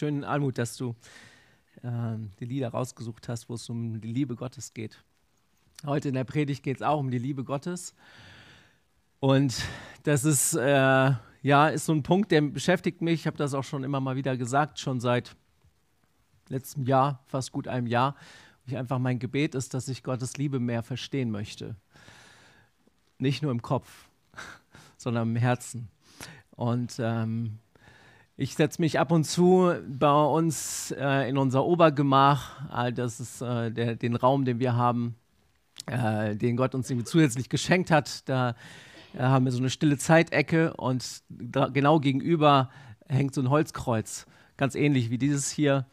Schön, Almut, dass du äh, die Lieder rausgesucht hast, wo es um die Liebe Gottes geht. Heute in der Predigt geht es auch um die Liebe Gottes. Und das ist, äh, ja, ist so ein Punkt, der beschäftigt mich. Ich habe das auch schon immer mal wieder gesagt, schon seit letztem Jahr, fast gut einem Jahr. Ich einfach mein Gebet ist, dass ich Gottes Liebe mehr verstehen möchte. Nicht nur im Kopf, sondern im Herzen. Und ähm, ich setze mich ab und zu bei uns äh, in unser Obergemach, äh, das ist äh, der, den Raum, den wir haben, äh, den Gott uns zusätzlich geschenkt hat. Da äh, haben wir so eine stille Zeitecke und da, genau gegenüber hängt so ein Holzkreuz, ganz ähnlich wie dieses hier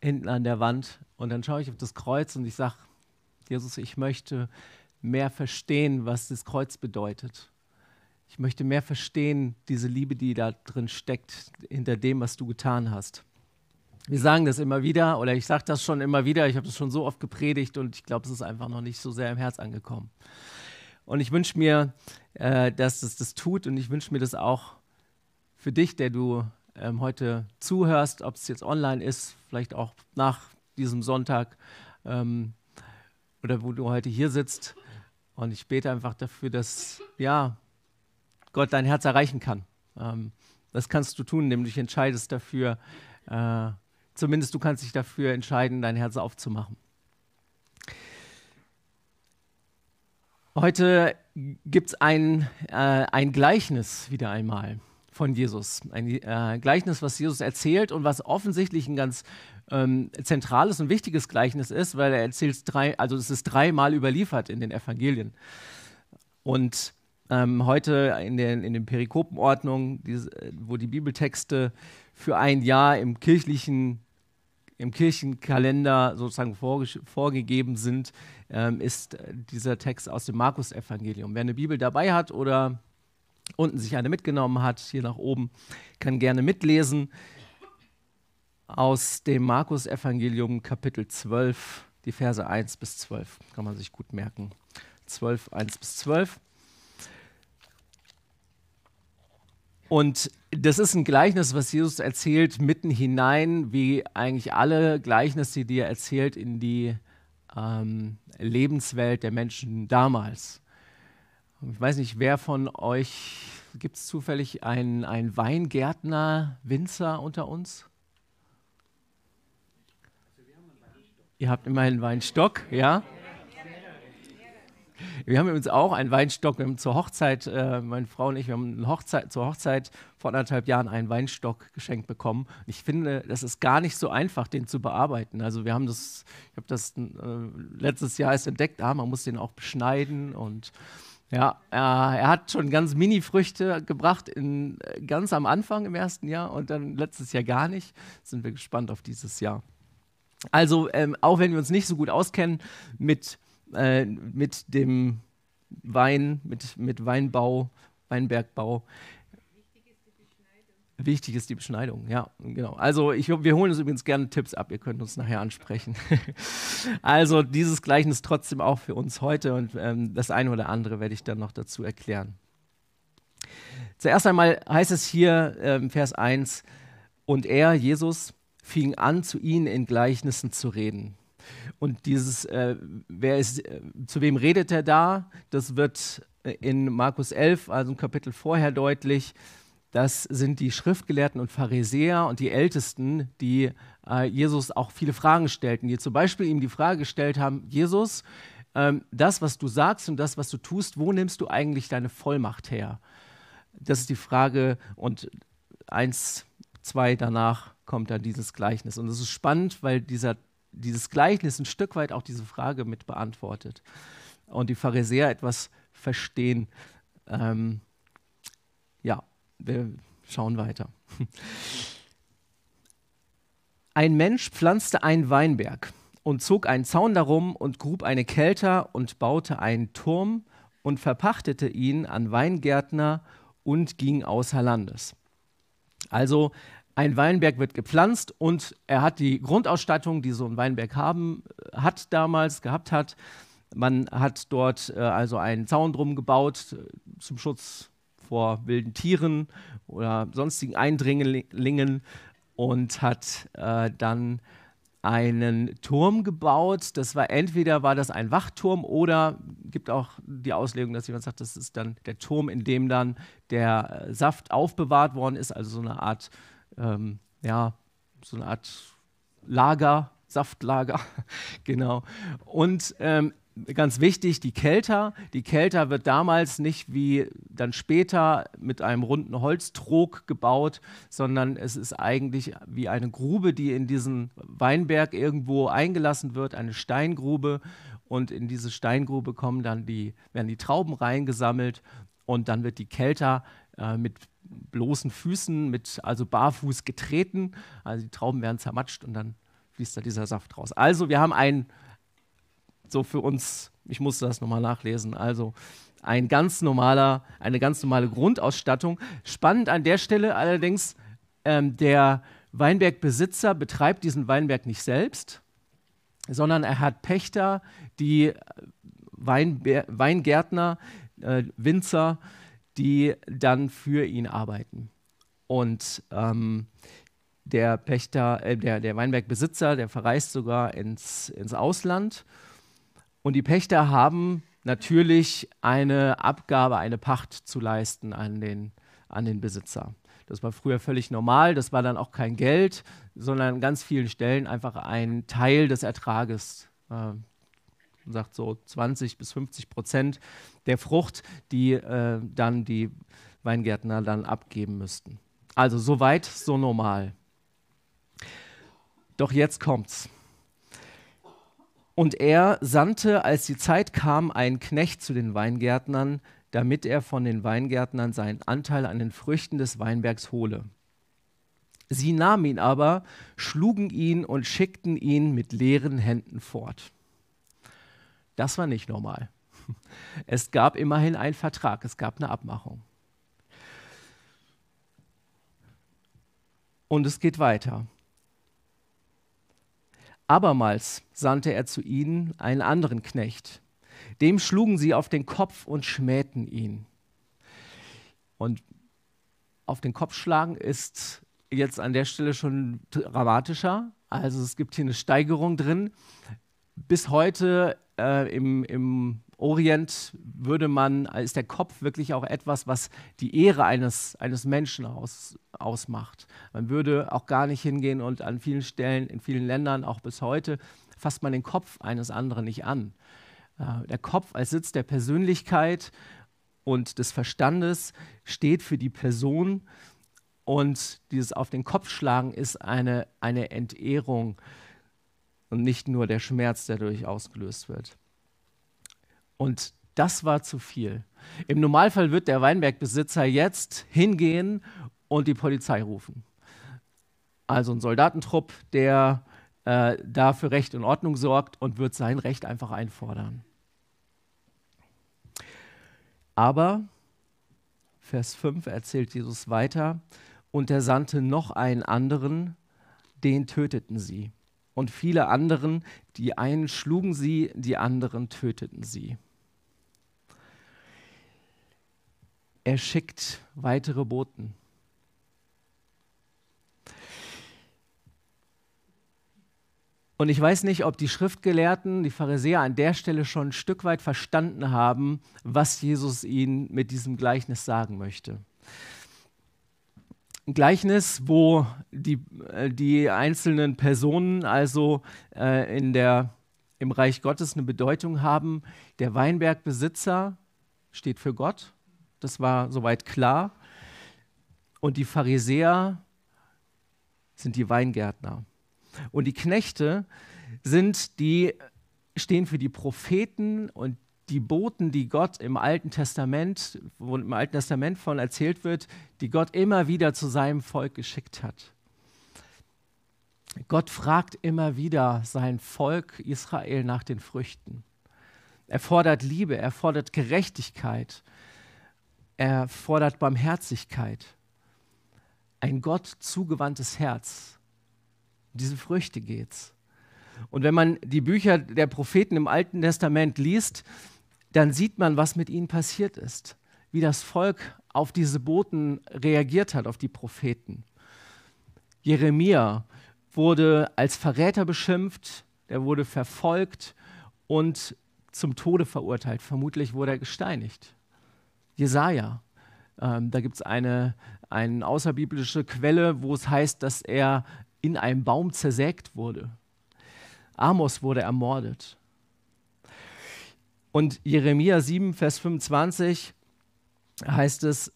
hinten an der Wand. Und dann schaue ich auf das Kreuz und ich sage, Jesus, ich möchte mehr verstehen, was das Kreuz bedeutet. Ich möchte mehr verstehen, diese Liebe, die da drin steckt, hinter dem, was du getan hast. Wir sagen das immer wieder, oder ich sage das schon immer wieder, ich habe das schon so oft gepredigt und ich glaube, es ist einfach noch nicht so sehr im Herz angekommen. Und ich wünsche mir, äh, dass es das tut und ich wünsche mir das auch für dich, der du ähm, heute zuhörst, ob es jetzt online ist, vielleicht auch nach diesem Sonntag ähm, oder wo du heute hier sitzt. Und ich bete einfach dafür, dass, ja, Gott dein Herz erreichen kann. Ähm, das kannst du tun, indem du dich entscheidest dafür, äh, zumindest du kannst dich dafür entscheiden, dein Herz aufzumachen. Heute gibt es ein, äh, ein Gleichnis wieder einmal von Jesus. Ein äh, Gleichnis, was Jesus erzählt und was offensichtlich ein ganz ähm, zentrales und wichtiges Gleichnis ist, weil er erzählt drei, also es ist dreimal überliefert in den Evangelien. Und ähm, heute in den, in den Perikopenordnungen, die, wo die Bibeltexte für ein Jahr im kirchlichen im Kirchenkalender sozusagen vorge vorgegeben sind, ähm, ist dieser Text aus dem Markus-Evangelium. Wer eine Bibel dabei hat oder unten sich eine mitgenommen hat, hier nach oben, kann gerne mitlesen aus dem Markus-Evangelium Kapitel 12, die Verse 1 bis 12. Kann man sich gut merken. 12, 1 bis 12. Und das ist ein Gleichnis, was Jesus erzählt, mitten hinein, wie eigentlich alle Gleichnisse, die er erzählt, in die ähm, Lebenswelt der Menschen damals. Ich weiß nicht, wer von euch, gibt es zufällig einen, einen Weingärtner, Winzer unter uns? Ihr habt immerhin einen Weinstock, ja? Wir haben übrigens auch einen Weinstock. Wir haben zur Hochzeit, äh, meine Frau und ich, wir haben Hochzeit, zur Hochzeit vor anderthalb Jahren einen Weinstock geschenkt bekommen. Und ich finde, das ist gar nicht so einfach, den zu bearbeiten. Also wir haben das, ich habe das äh, letztes Jahr erst entdeckt, ah, man muss den auch beschneiden und ja, äh, er hat schon ganz Mini-Früchte gebracht, in, äh, ganz am Anfang im ersten Jahr und dann letztes Jahr gar nicht. Sind wir gespannt auf dieses Jahr. Also, ähm, auch wenn wir uns nicht so gut auskennen mit äh, mit dem Wein, mit, mit Weinbau, Weinbergbau. Wichtig ist die Beschneidung, ja, genau. Also ich, wir holen uns übrigens gerne Tipps ab, ihr könnt uns nachher ansprechen. also dieses Gleichnis trotzdem auch für uns heute und ähm, das eine oder andere werde ich dann noch dazu erklären. Zuerst einmal heißt es hier ähm, Vers 1, und er, Jesus, fing an, zu ihnen in Gleichnissen zu reden. Und dieses, äh, wer ist, äh, zu wem redet er da? Das wird äh, in Markus 11, also ein Kapitel vorher deutlich. Das sind die Schriftgelehrten und Pharisäer und die Ältesten, die äh, Jesus auch viele Fragen stellten, die zum Beispiel ihm die Frage gestellt haben, Jesus, ähm, das, was du sagst und das, was du tust, wo nimmst du eigentlich deine Vollmacht her? Das ist die Frage und eins, zwei danach kommt dann dieses Gleichnis. Und es ist spannend, weil dieser dieses Gleichnis ein Stück weit auch diese Frage mit beantwortet und die Pharisäer etwas verstehen. Ähm, ja, wir schauen weiter. Ein Mensch pflanzte einen Weinberg und zog einen Zaun darum und grub eine Kelter und baute einen Turm und verpachtete ihn an Weingärtner und ging außer Landes. Also ein Weinberg wird gepflanzt und er hat die Grundausstattung, die so ein Weinberg haben, äh, hat damals, gehabt hat. Man hat dort äh, also einen Zaun drum gebaut äh, zum Schutz vor wilden Tieren oder sonstigen Eindringlingen. und hat äh, dann einen Turm gebaut. Das war entweder war das ein Wachturm oder gibt auch die Auslegung, dass jemand sagt, das ist dann der Turm, in dem dann der äh, Saft aufbewahrt worden ist, also so eine Art, ähm, ja, so eine Art Lager, Saftlager, genau. Und ähm, ganz wichtig, die Kelter. Die Kelter wird damals nicht wie dann später mit einem runden Holztrog gebaut, sondern es ist eigentlich wie eine Grube, die in diesen Weinberg irgendwo eingelassen wird, eine Steingrube. Und in diese Steingrube kommen dann die, werden die Trauben reingesammelt und dann wird die Kelter äh, mit bloßen Füßen, mit also barfuß getreten. Also die Trauben werden zermatscht und dann fließt da dieser Saft raus. Also wir haben ein so für uns, ich musste das nochmal nachlesen, also ein ganz normaler, eine ganz normale Grundausstattung. Spannend an der Stelle allerdings, ähm, der Weinbergbesitzer betreibt diesen Weinberg nicht selbst, sondern er hat Pächter, die Weinbe Weingärtner, äh, Winzer, die dann für ihn arbeiten. Und ähm, der Pächter, äh, der, der Weinbergbesitzer, der verreist sogar ins, ins Ausland und die Pächter haben natürlich eine Abgabe, eine Pacht zu leisten an den, an den Besitzer. Das war früher völlig normal, das war dann auch kein Geld, sondern an ganz vielen Stellen einfach ein Teil des Ertrages. Äh, man sagt so 20 bis 50 Prozent der Frucht, die äh, dann die Weingärtner dann abgeben müssten. Also soweit, so normal. Doch jetzt kommt's. Und er sandte, als die Zeit kam, einen Knecht zu den Weingärtnern, damit er von den Weingärtnern seinen Anteil an den Früchten des Weinbergs hole. Sie nahmen ihn aber, schlugen ihn und schickten ihn mit leeren Händen fort. Das war nicht normal. Es gab immerhin einen Vertrag, es gab eine Abmachung. Und es geht weiter. Abermals sandte er zu ihnen einen anderen Knecht. Dem schlugen sie auf den Kopf und schmähten ihn. Und auf den Kopf schlagen ist jetzt an der Stelle schon dramatischer. Also es gibt hier eine Steigerung drin. Bis heute äh, im, im Orient würde man, ist der Kopf wirklich auch etwas, was die Ehre eines, eines Menschen aus, ausmacht. Man würde auch gar nicht hingehen und an vielen Stellen, in vielen Ländern, auch bis heute, fasst man den Kopf eines anderen nicht an. Äh, der Kopf als Sitz der Persönlichkeit und des Verstandes steht für die Person und dieses auf den Kopf schlagen ist eine, eine Entehrung und nicht nur der Schmerz, der dadurch ausgelöst wird. Und das war zu viel. Im Normalfall wird der Weinbergbesitzer jetzt hingehen und die Polizei rufen. Also ein Soldatentrupp, der äh, da für Recht und Ordnung sorgt und wird sein Recht einfach einfordern. Aber, Vers 5 erzählt Jesus weiter, und er sandte noch einen anderen, den töteten sie. Und viele anderen, die einen schlugen sie, die anderen töteten sie. Er schickt weitere Boten. Und ich weiß nicht, ob die Schriftgelehrten, die Pharisäer an der Stelle schon ein Stück weit verstanden haben, was Jesus ihnen mit diesem Gleichnis sagen möchte. Ein Gleichnis, wo die, äh, die einzelnen Personen also äh, in der, im Reich Gottes eine Bedeutung haben. Der Weinbergbesitzer steht für Gott das war soweit klar. Und die Pharisäer sind die Weingärtner. Und die Knechte sind die, stehen für die Propheten und die Boten, die Gott im Alten Testament, wo im Alten Testament von erzählt wird, die Gott immer wieder zu seinem Volk geschickt hat. Gott fragt immer wieder sein Volk Israel nach den Früchten. Er fordert Liebe, er fordert Gerechtigkeit, er fordert Barmherzigkeit, ein Gott zugewandtes Herz. Diese Früchte geht's. Und wenn man die Bücher der Propheten im Alten Testament liest, dann sieht man, was mit ihnen passiert ist, wie das Volk auf diese Boten reagiert hat, auf die Propheten. Jeremia wurde als Verräter beschimpft, er wurde verfolgt und zum Tode verurteilt. Vermutlich wurde er gesteinigt. Jesaja, ähm, da gibt es eine, eine außerbiblische Quelle, wo es heißt, dass er in einem Baum zersägt wurde. Amos wurde ermordet. Und Jeremia 7, Vers 25 heißt es,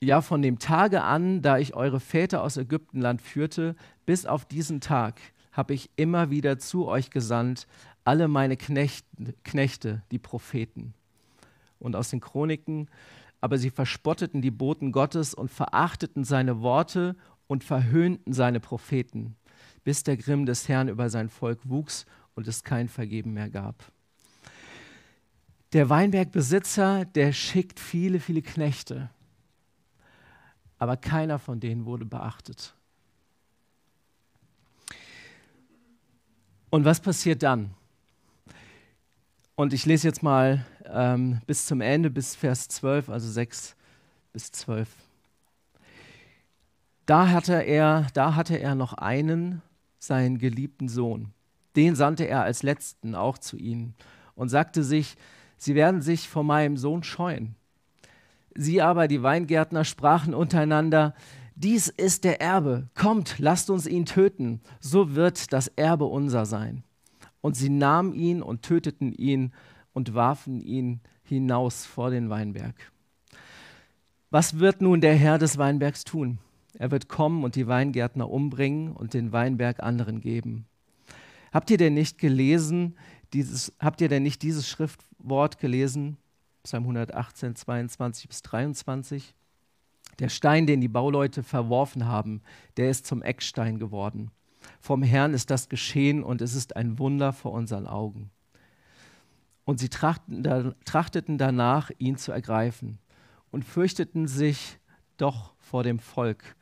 ja, von dem Tage an, da ich eure Väter aus Ägyptenland führte, bis auf diesen Tag habe ich immer wieder zu euch gesandt, alle meine Knechte, Knechte, die Propheten. Und aus den Chroniken, aber sie verspotteten die Boten Gottes und verachteten seine Worte und verhöhnten seine Propheten, bis der Grimm des Herrn über sein Volk wuchs und es kein Vergeben mehr gab. Der Weinbergbesitzer, der schickt viele, viele Knechte, aber keiner von denen wurde beachtet. Und was passiert dann? Und ich lese jetzt mal ähm, bis zum Ende, bis Vers 12, also 6 bis 12. Da hatte er, da hatte er noch einen, seinen geliebten Sohn. Den sandte er als letzten auch zu ihnen und sagte sich, sie werden sich vor meinem Sohn scheuen. Sie aber, die Weingärtner, sprachen untereinander, dies ist der Erbe, kommt, lasst uns ihn töten, so wird das Erbe unser sein. Und sie nahmen ihn und töteten ihn und warfen ihn hinaus vor den Weinberg. Was wird nun der Herr des Weinbergs tun? Er wird kommen und die Weingärtner umbringen und den Weinberg anderen geben. Habt ihr denn nicht gelesen, dieses, habt ihr denn nicht dieses Schriftwort gelesen? Psalm 118, 22 bis 23. Der Stein, den die Bauleute verworfen haben, der ist zum Eckstein geworden. Vom Herrn ist das geschehen und es ist ein Wunder vor unseren Augen. Und sie trachteten danach, ihn zu ergreifen und fürchteten sich doch vor dem Volk,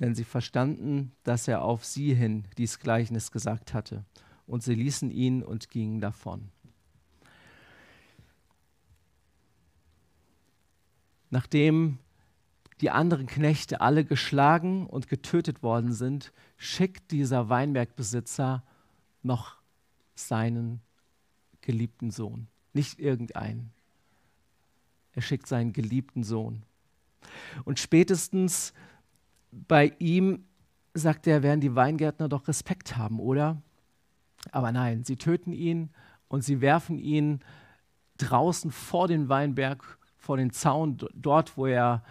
denn sie verstanden, dass er auf sie hin dies Gleichnis gesagt hatte. Und sie ließen ihn und gingen davon. Nachdem die anderen Knechte alle geschlagen und getötet worden sind, schickt dieser Weinbergbesitzer noch seinen geliebten Sohn. Nicht irgendeinen. Er schickt seinen geliebten Sohn. Und spätestens bei ihm, sagt er, werden die Weingärtner doch Respekt haben, oder? Aber nein, sie töten ihn und sie werfen ihn draußen vor den Weinberg, vor den Zaun, dort, wo er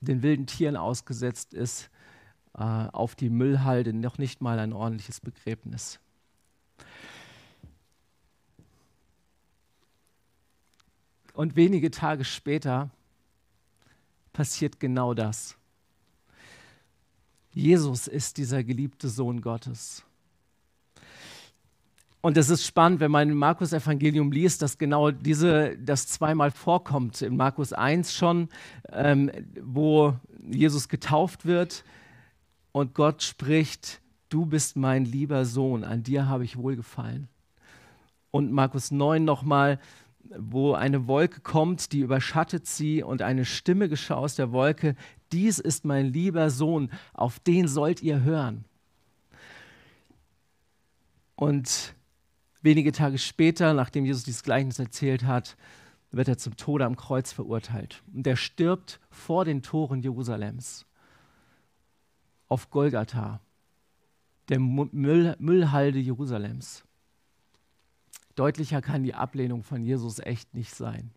den wilden Tieren ausgesetzt ist, äh, auf die Müllhalde, noch nicht mal ein ordentliches Begräbnis. Und wenige Tage später passiert genau das. Jesus ist dieser geliebte Sohn Gottes. Und es ist spannend, wenn man im Markus-Evangelium liest, dass genau diese, das zweimal vorkommt. In Markus 1 schon, ähm, wo Jesus getauft wird und Gott spricht, du bist mein lieber Sohn, an dir habe ich wohlgefallen. Und Markus 9 nochmal, wo eine Wolke kommt, die überschattet sie und eine Stimme geschah aus der Wolke, dies ist mein lieber Sohn, auf den sollt ihr hören. Und Wenige Tage später, nachdem Jesus dieses Gleichnis erzählt hat, wird er zum Tode am Kreuz verurteilt. Und er stirbt vor den Toren Jerusalems, auf Golgatha, der Müll, Müllhalde Jerusalems. Deutlicher kann die Ablehnung von Jesus echt nicht sein.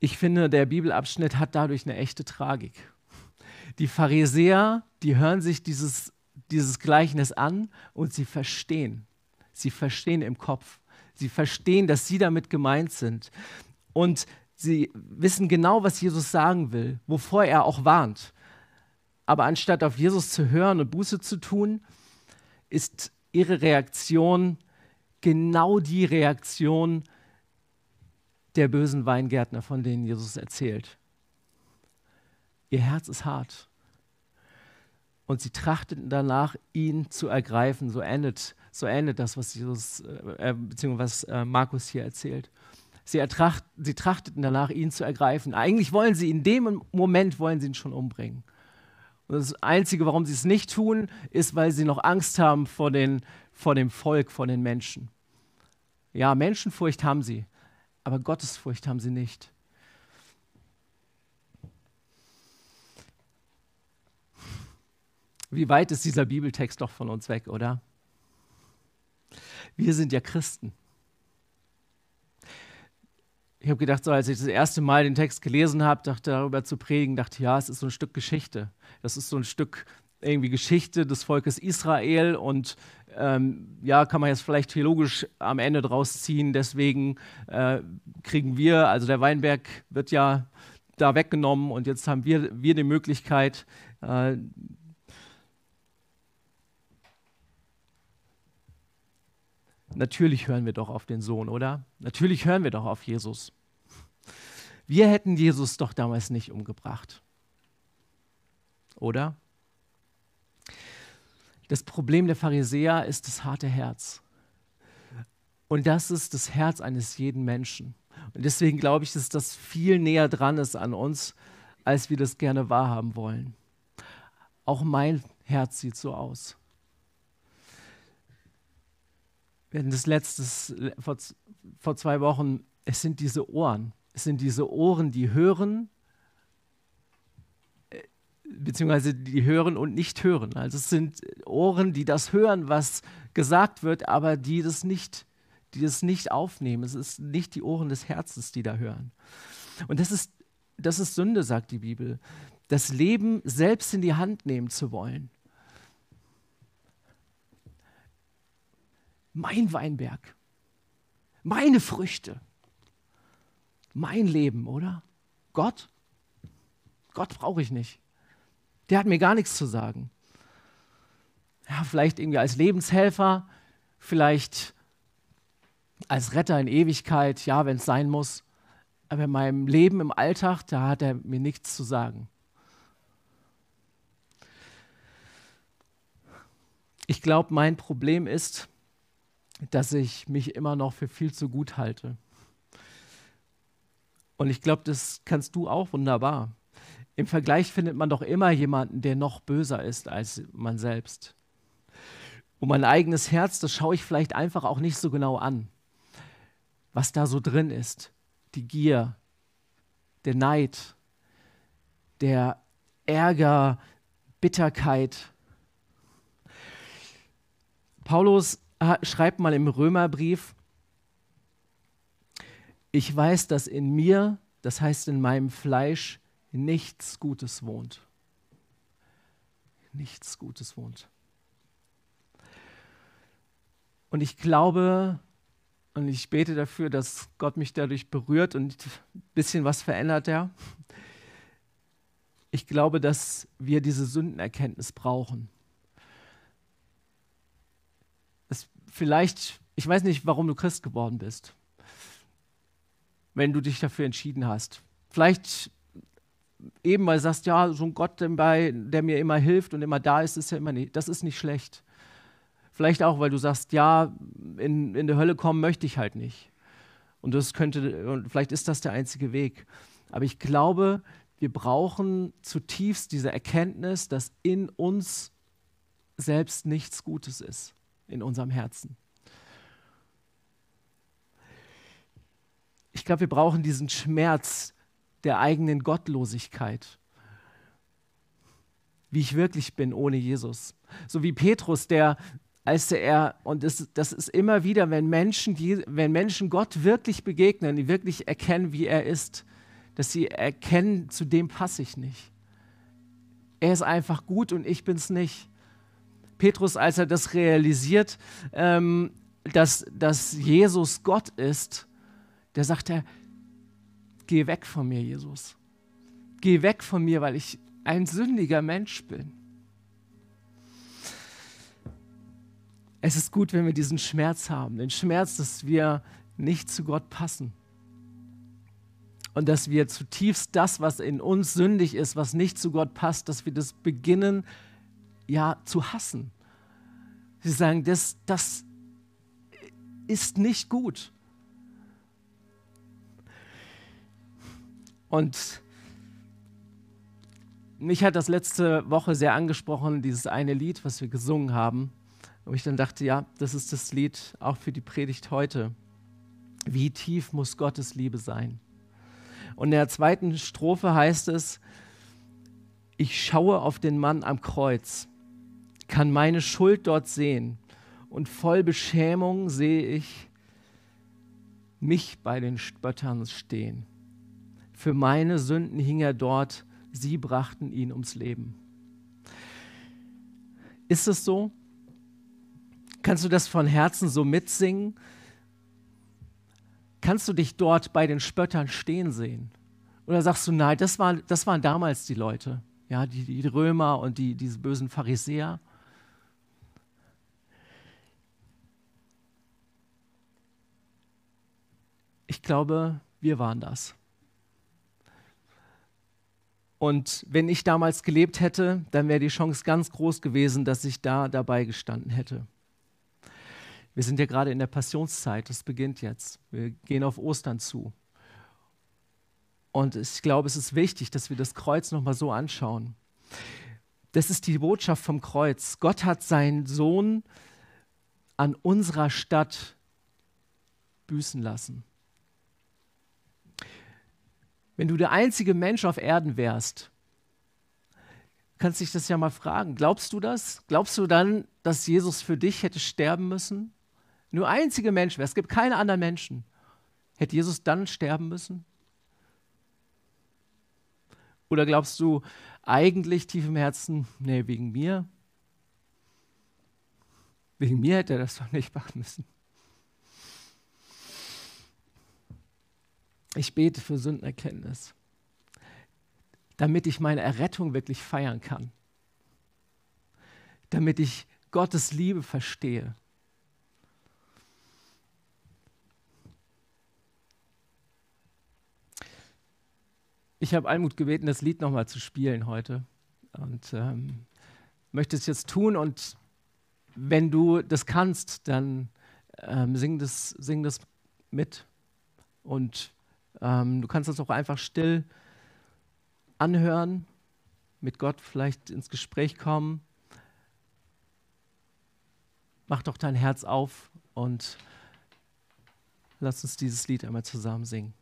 Ich finde, der Bibelabschnitt hat dadurch eine echte Tragik. Die Pharisäer, die hören sich dieses, dieses Gleichnis an und sie verstehen. Sie verstehen im Kopf. Sie verstehen, dass sie damit gemeint sind. Und sie wissen genau, was Jesus sagen will, wovor er auch warnt. Aber anstatt auf Jesus zu hören und Buße zu tun, ist ihre Reaktion genau die Reaktion der bösen Weingärtner, von denen Jesus erzählt. Ihr Herz ist hart. Und sie trachteten danach, ihn zu ergreifen. So endet, so endet das, was Jesus, äh, äh beziehungsweise was äh, Markus hier erzählt. Sie, ertracht, sie trachteten danach, ihn zu ergreifen. Eigentlich wollen sie in dem Moment wollen sie ihn schon umbringen. Und das Einzige, warum sie es nicht tun, ist, weil sie noch Angst haben vor, den, vor dem Volk, vor den Menschen. Ja, Menschenfurcht haben sie, aber Gottesfurcht haben sie nicht. Wie weit ist dieser Bibeltext doch von uns weg, oder? Wir sind ja Christen. Ich habe gedacht, so als ich das erste Mal den Text gelesen habe, dachte darüber zu predigen, dachte ja, es ist so ein Stück Geschichte. Das ist so ein Stück irgendwie Geschichte des Volkes Israel und ähm, ja, kann man jetzt vielleicht theologisch am Ende draus ziehen. Deswegen äh, kriegen wir, also der Weinberg wird ja da weggenommen und jetzt haben wir, wir die Möglichkeit, äh, Natürlich hören wir doch auf den Sohn, oder? Natürlich hören wir doch auf Jesus. Wir hätten Jesus doch damals nicht umgebracht. Oder? Das Problem der Pharisäer ist das harte Herz. Und das ist das Herz eines jeden Menschen. Und deswegen glaube ich, dass das viel näher dran ist an uns, als wir das gerne wahrhaben wollen. Auch mein Herz sieht so aus. Wir hatten das letztes, vor, vor zwei Wochen, es sind diese Ohren. Es sind diese Ohren, die hören, äh, beziehungsweise die hören und nicht hören. Also es sind Ohren, die das hören, was gesagt wird, aber die das nicht, die das nicht aufnehmen. Es ist nicht die Ohren des Herzens, die da hören. Und das ist, das ist Sünde, sagt die Bibel. Das Leben selbst in die Hand nehmen zu wollen. Mein Weinberg, meine Früchte, mein Leben, oder? Gott? Gott brauche ich nicht. Der hat mir gar nichts zu sagen. Ja, vielleicht irgendwie als Lebenshelfer, vielleicht als Retter in Ewigkeit, ja, wenn es sein muss. Aber in meinem Leben im Alltag, da hat er mir nichts zu sagen. Ich glaube, mein Problem ist, dass ich mich immer noch für viel zu gut halte. Und ich glaube, das kannst du auch wunderbar. Im Vergleich findet man doch immer jemanden, der noch böser ist als man selbst. Und mein eigenes Herz, das schaue ich vielleicht einfach auch nicht so genau an, was da so drin ist. Die Gier, der Neid, der Ärger, Bitterkeit. Paulus schreibt mal im Römerbrief, ich weiß, dass in mir, das heißt in meinem Fleisch, nichts Gutes wohnt. Nichts Gutes wohnt. Und ich glaube und ich bete dafür, dass Gott mich dadurch berührt und ein bisschen was verändert er. Ich glaube, dass wir diese Sündenerkenntnis brauchen. Vielleicht, ich weiß nicht, warum du Christ geworden bist, wenn du dich dafür entschieden hast. Vielleicht eben, weil du sagst, ja, so ein Gott dabei, der mir immer hilft und immer da ist, ist ja immer nicht, das ist nicht schlecht. Vielleicht auch, weil du sagst, ja, in, in die Hölle kommen möchte ich halt nicht. Und das könnte, und vielleicht ist das der einzige Weg. Aber ich glaube, wir brauchen zutiefst diese Erkenntnis, dass in uns selbst nichts Gutes ist in unserem Herzen. Ich glaube, wir brauchen diesen Schmerz der eigenen Gottlosigkeit, wie ich wirklich bin ohne Jesus. So wie Petrus, der, als er, und das, das ist immer wieder, wenn Menschen, wenn Menschen Gott wirklich begegnen, die wirklich erkennen, wie er ist, dass sie erkennen, zu dem passe ich nicht. Er ist einfach gut und ich bin es nicht. Petrus, als er das realisiert, ähm, dass, dass Jesus Gott ist, der sagt er, geh weg von mir, Jesus. Geh weg von mir, weil ich ein sündiger Mensch bin. Es ist gut, wenn wir diesen Schmerz haben, den Schmerz, dass wir nicht zu Gott passen. Und dass wir zutiefst das, was in uns sündig ist, was nicht zu Gott passt, dass wir das beginnen ja zu hassen. Sie sagen, das, das ist nicht gut. Und mich hat das letzte Woche sehr angesprochen, dieses eine Lied, was wir gesungen haben. Und ich dann dachte, ja, das ist das Lied auch für die Predigt heute. Wie tief muss Gottes Liebe sein? Und in der zweiten Strophe heißt es, ich schaue auf den Mann am Kreuz, kann meine Schuld dort sehen und voll Beschämung sehe ich mich bei den Spöttern stehen. Für meine Sünden hing er dort, sie brachten ihn ums Leben. Ist es so? Kannst du das von Herzen so mitsingen? Kannst du dich dort bei den Spöttern stehen sehen? Oder sagst du, nein, das waren, das waren damals die Leute, ja, die, die Römer und die, diese bösen Pharisäer? Ich glaube, wir waren das. Und wenn ich damals gelebt hätte, dann wäre die Chance ganz groß gewesen, dass ich da dabei gestanden hätte. Wir sind ja gerade in der Passionszeit, das beginnt jetzt. Wir gehen auf Ostern zu. Und ich glaube, es ist wichtig, dass wir das Kreuz nochmal so anschauen. Das ist die Botschaft vom Kreuz. Gott hat seinen Sohn an unserer Stadt büßen lassen. Wenn du der einzige Mensch auf Erden wärst, kannst dich das ja mal fragen. Glaubst du das? Glaubst du dann, dass Jesus für dich hätte sterben müssen? nur einzige Mensch wäre, es gibt keine anderen Menschen, hätte Jesus dann sterben müssen? Oder glaubst du eigentlich tief im Herzen, nee, wegen mir? Wegen mir hätte er das doch nicht machen müssen. Ich bete für Sündenerkenntnis, damit ich meine Errettung wirklich feiern kann, damit ich Gottes Liebe verstehe, Ich habe Almut gebeten, das Lied nochmal zu spielen heute. Und ähm, möchte es jetzt tun. Und wenn du das kannst, dann ähm, sing, das, sing das mit. Und ähm, du kannst das auch einfach still anhören, mit Gott vielleicht ins Gespräch kommen. Mach doch dein Herz auf und lass uns dieses Lied einmal zusammen singen.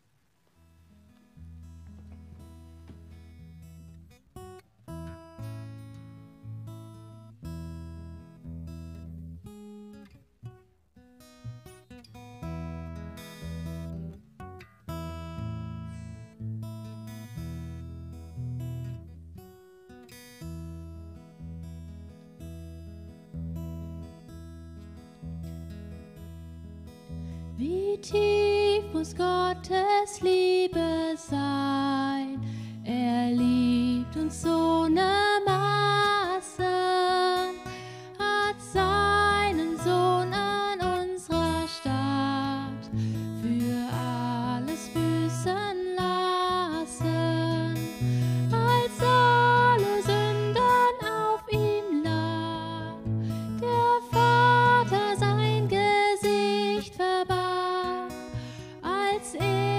Will ich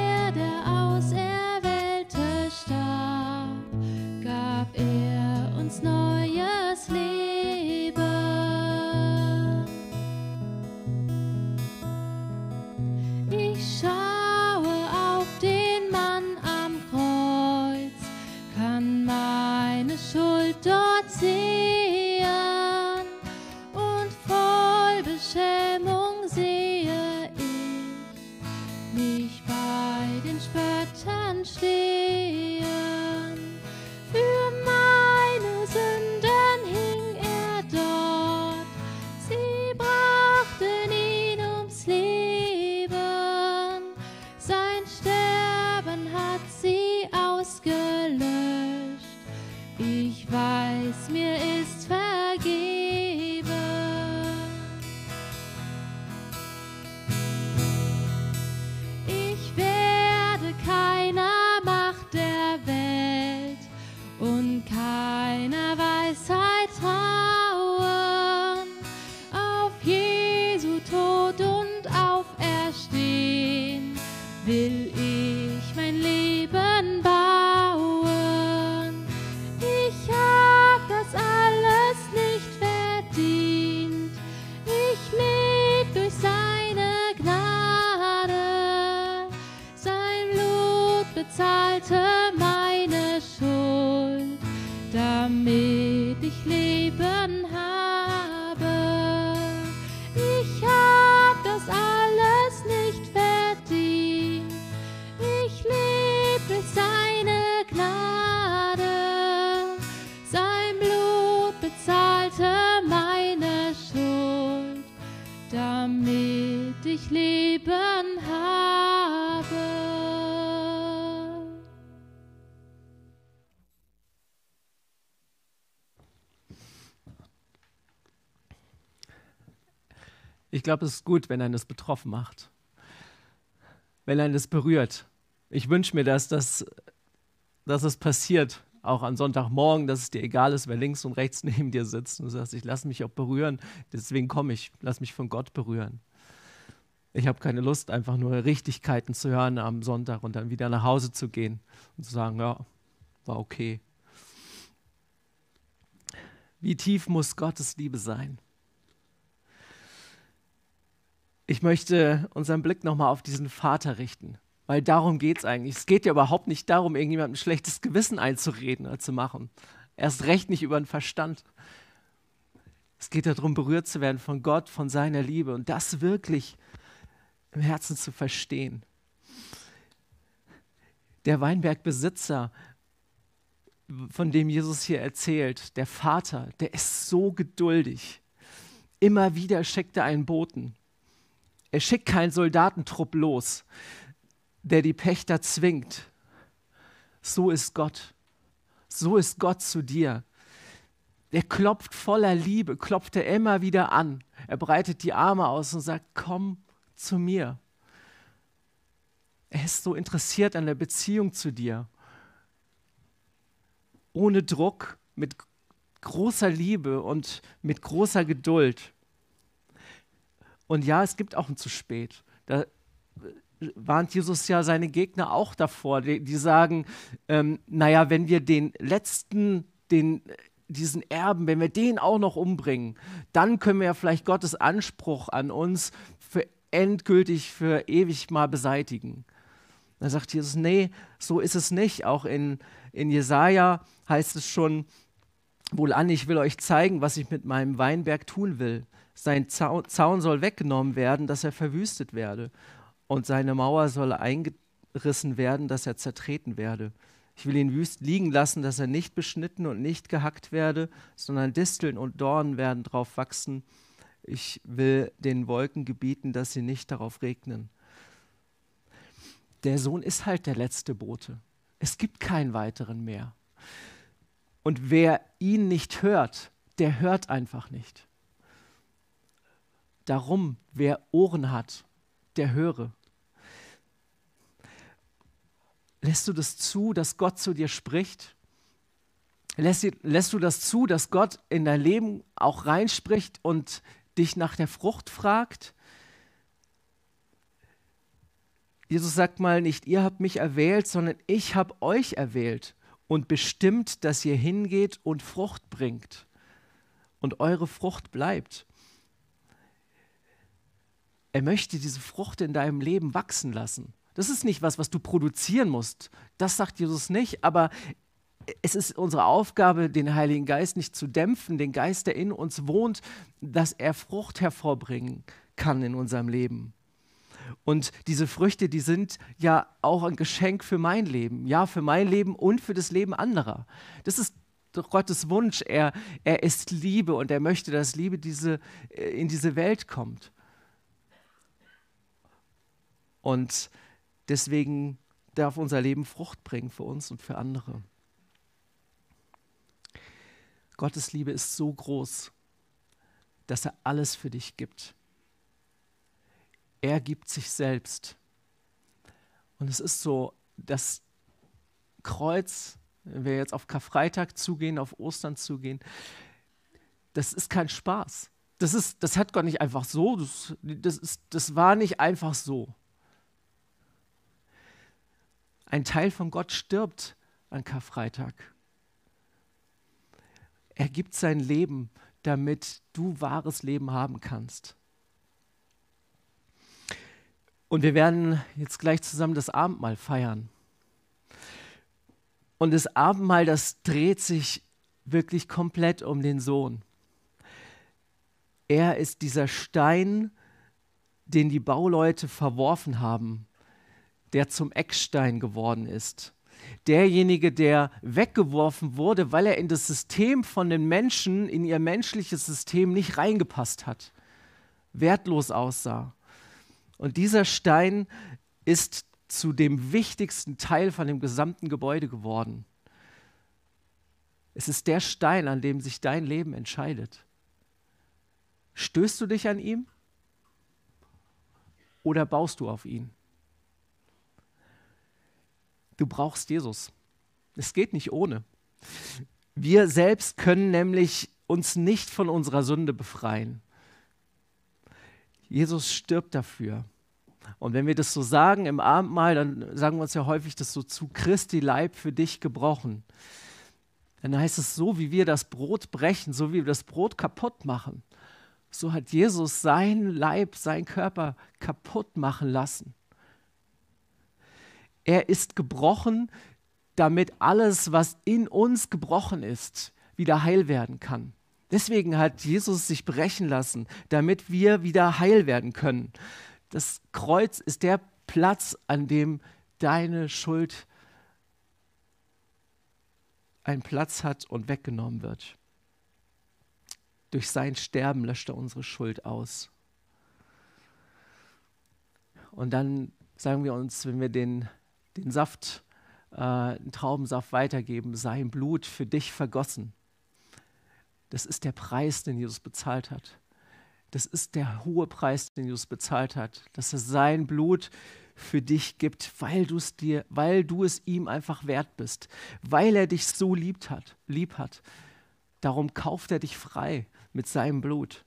Ich glaube, es ist gut, wenn einen das betroffen macht. Wenn einen das berührt. Ich wünsche mir das, dass, dass es passiert, auch am Sonntagmorgen, dass es dir egal ist, wer links und rechts neben dir sitzt und du sagst, ich lasse mich auch berühren, deswegen komme ich, lass mich von Gott berühren. Ich habe keine Lust, einfach nur Richtigkeiten zu hören am Sonntag und dann wieder nach Hause zu gehen und zu sagen, ja, war okay. Wie tief muss Gottes Liebe sein? Ich möchte unseren Blick nochmal auf diesen Vater richten, weil darum geht es eigentlich. Es geht ja überhaupt nicht darum, irgendjemandem ein schlechtes Gewissen einzureden oder zu machen. Erst recht nicht über den Verstand. Es geht darum, berührt zu werden von Gott, von seiner Liebe und das wirklich im Herzen zu verstehen. Der Weinbergbesitzer, von dem Jesus hier erzählt, der Vater, der ist so geduldig. Immer wieder schickt er einen Boten. Er schickt keinen Soldatentrupp los, der die Pächter zwingt. So ist Gott. So ist Gott zu dir. Er klopft voller Liebe, klopft er immer wieder an. Er breitet die Arme aus und sagt, komm zu mir. Er ist so interessiert an der Beziehung zu dir. Ohne Druck, mit großer Liebe und mit großer Geduld. Und ja, es gibt auch ein zu spät. Da warnt Jesus ja seine Gegner auch davor. Die, die sagen, ähm, naja, wenn wir den letzten, den, diesen Erben, wenn wir den auch noch umbringen, dann können wir ja vielleicht Gottes Anspruch an uns für endgültig, für ewig mal beseitigen. Da sagt Jesus, nee, so ist es nicht. Auch in, in Jesaja heißt es schon, wohlan, ich will euch zeigen, was ich mit meinem Weinberg tun will. Sein Zaun soll weggenommen werden, dass er verwüstet werde. Und seine Mauer soll eingerissen werden, dass er zertreten werde. Ich will ihn wüst liegen lassen, dass er nicht beschnitten und nicht gehackt werde, sondern Disteln und Dornen werden drauf wachsen. Ich will den Wolken gebieten, dass sie nicht darauf regnen. Der Sohn ist halt der letzte Bote. Es gibt keinen weiteren mehr. Und wer ihn nicht hört, der hört einfach nicht. Darum, wer Ohren hat, der höre. Lässt du das zu, dass Gott zu dir spricht? Lässt, lässt du das zu, dass Gott in dein Leben auch reinspricht und dich nach der Frucht fragt? Jesus sagt mal, nicht ihr habt mich erwählt, sondern ich habe euch erwählt und bestimmt, dass ihr hingeht und Frucht bringt und eure Frucht bleibt. Er möchte diese Frucht in deinem Leben wachsen lassen. Das ist nicht was, was du produzieren musst. Das sagt Jesus nicht, aber es ist unsere Aufgabe, den Heiligen Geist nicht zu dämpfen, den Geist, der in uns wohnt, dass er Frucht hervorbringen kann in unserem Leben. Und diese Früchte, die sind ja auch ein Geschenk für mein Leben, ja, für mein Leben und für das Leben anderer. Das ist Gottes Wunsch. Er, er ist Liebe und er möchte, dass Liebe diese, äh, in diese Welt kommt. Und deswegen darf unser Leben Frucht bringen für uns und für andere. Gottes Liebe ist so groß, dass er alles für dich gibt. Er gibt sich selbst. Und es ist so, das Kreuz, wenn wir jetzt auf Karfreitag zugehen, auf Ostern zugehen, das ist kein Spaß. Das, ist, das hat Gott nicht einfach so, das, das, ist, das war nicht einfach so. Ein Teil von Gott stirbt an Karfreitag. Er gibt sein Leben, damit du wahres Leben haben kannst. Und wir werden jetzt gleich zusammen das Abendmahl feiern. Und das Abendmahl, das dreht sich wirklich komplett um den Sohn. Er ist dieser Stein, den die Bauleute verworfen haben, der zum Eckstein geworden ist. Derjenige, der weggeworfen wurde, weil er in das System von den Menschen, in ihr menschliches System nicht reingepasst hat, wertlos aussah. Und dieser Stein ist zu dem wichtigsten Teil von dem gesamten Gebäude geworden. Es ist der Stein, an dem sich dein Leben entscheidet. Stößt du dich an ihm oder baust du auf ihn? Du brauchst Jesus. Es geht nicht ohne. Wir selbst können nämlich uns nicht von unserer Sünde befreien. Jesus stirbt dafür. Und wenn wir das so sagen im Abendmahl, dann sagen wir uns ja häufig das so zu Christi Leib für dich gebrochen. Dann heißt es so, wie wir das Brot brechen, so wie wir das Brot kaputt machen. So hat Jesus sein Leib, sein Körper kaputt machen lassen. Er ist gebrochen, damit alles, was in uns gebrochen ist, wieder heil werden kann. Deswegen hat Jesus sich brechen lassen, damit wir wieder heil werden können. Das Kreuz ist der Platz, an dem deine Schuld einen Platz hat und weggenommen wird. Durch sein Sterben löscht er unsere Schuld aus. Und dann sagen wir uns, wenn wir den, den Saft, äh, den Traubensaft weitergeben, sein Blut für dich vergossen. Das ist der Preis, den Jesus bezahlt hat. Das ist der hohe Preis, den Jesus bezahlt hat, dass er sein Blut für dich gibt, weil du es dir, weil du es ihm einfach wert bist, weil er dich so liebt hat, lieb hat. Darum kauft er dich frei mit seinem Blut.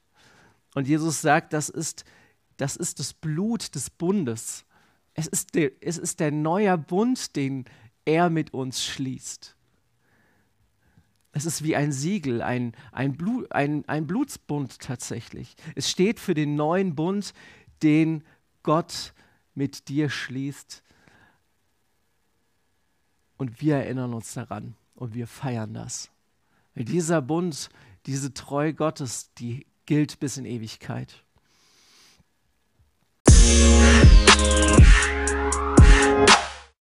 Und Jesus sagt, das ist, das ist das Blut des Bundes. Es ist, der, es ist der neue Bund, den er mit uns schließt. Es ist wie ein Siegel, ein, ein, Blut, ein, ein Blutsbund tatsächlich. Es steht für den neuen Bund, den Gott mit dir schließt. Und wir erinnern uns daran und wir feiern das. Weil dieser Bund, diese Treue Gottes, die gilt bis in Ewigkeit.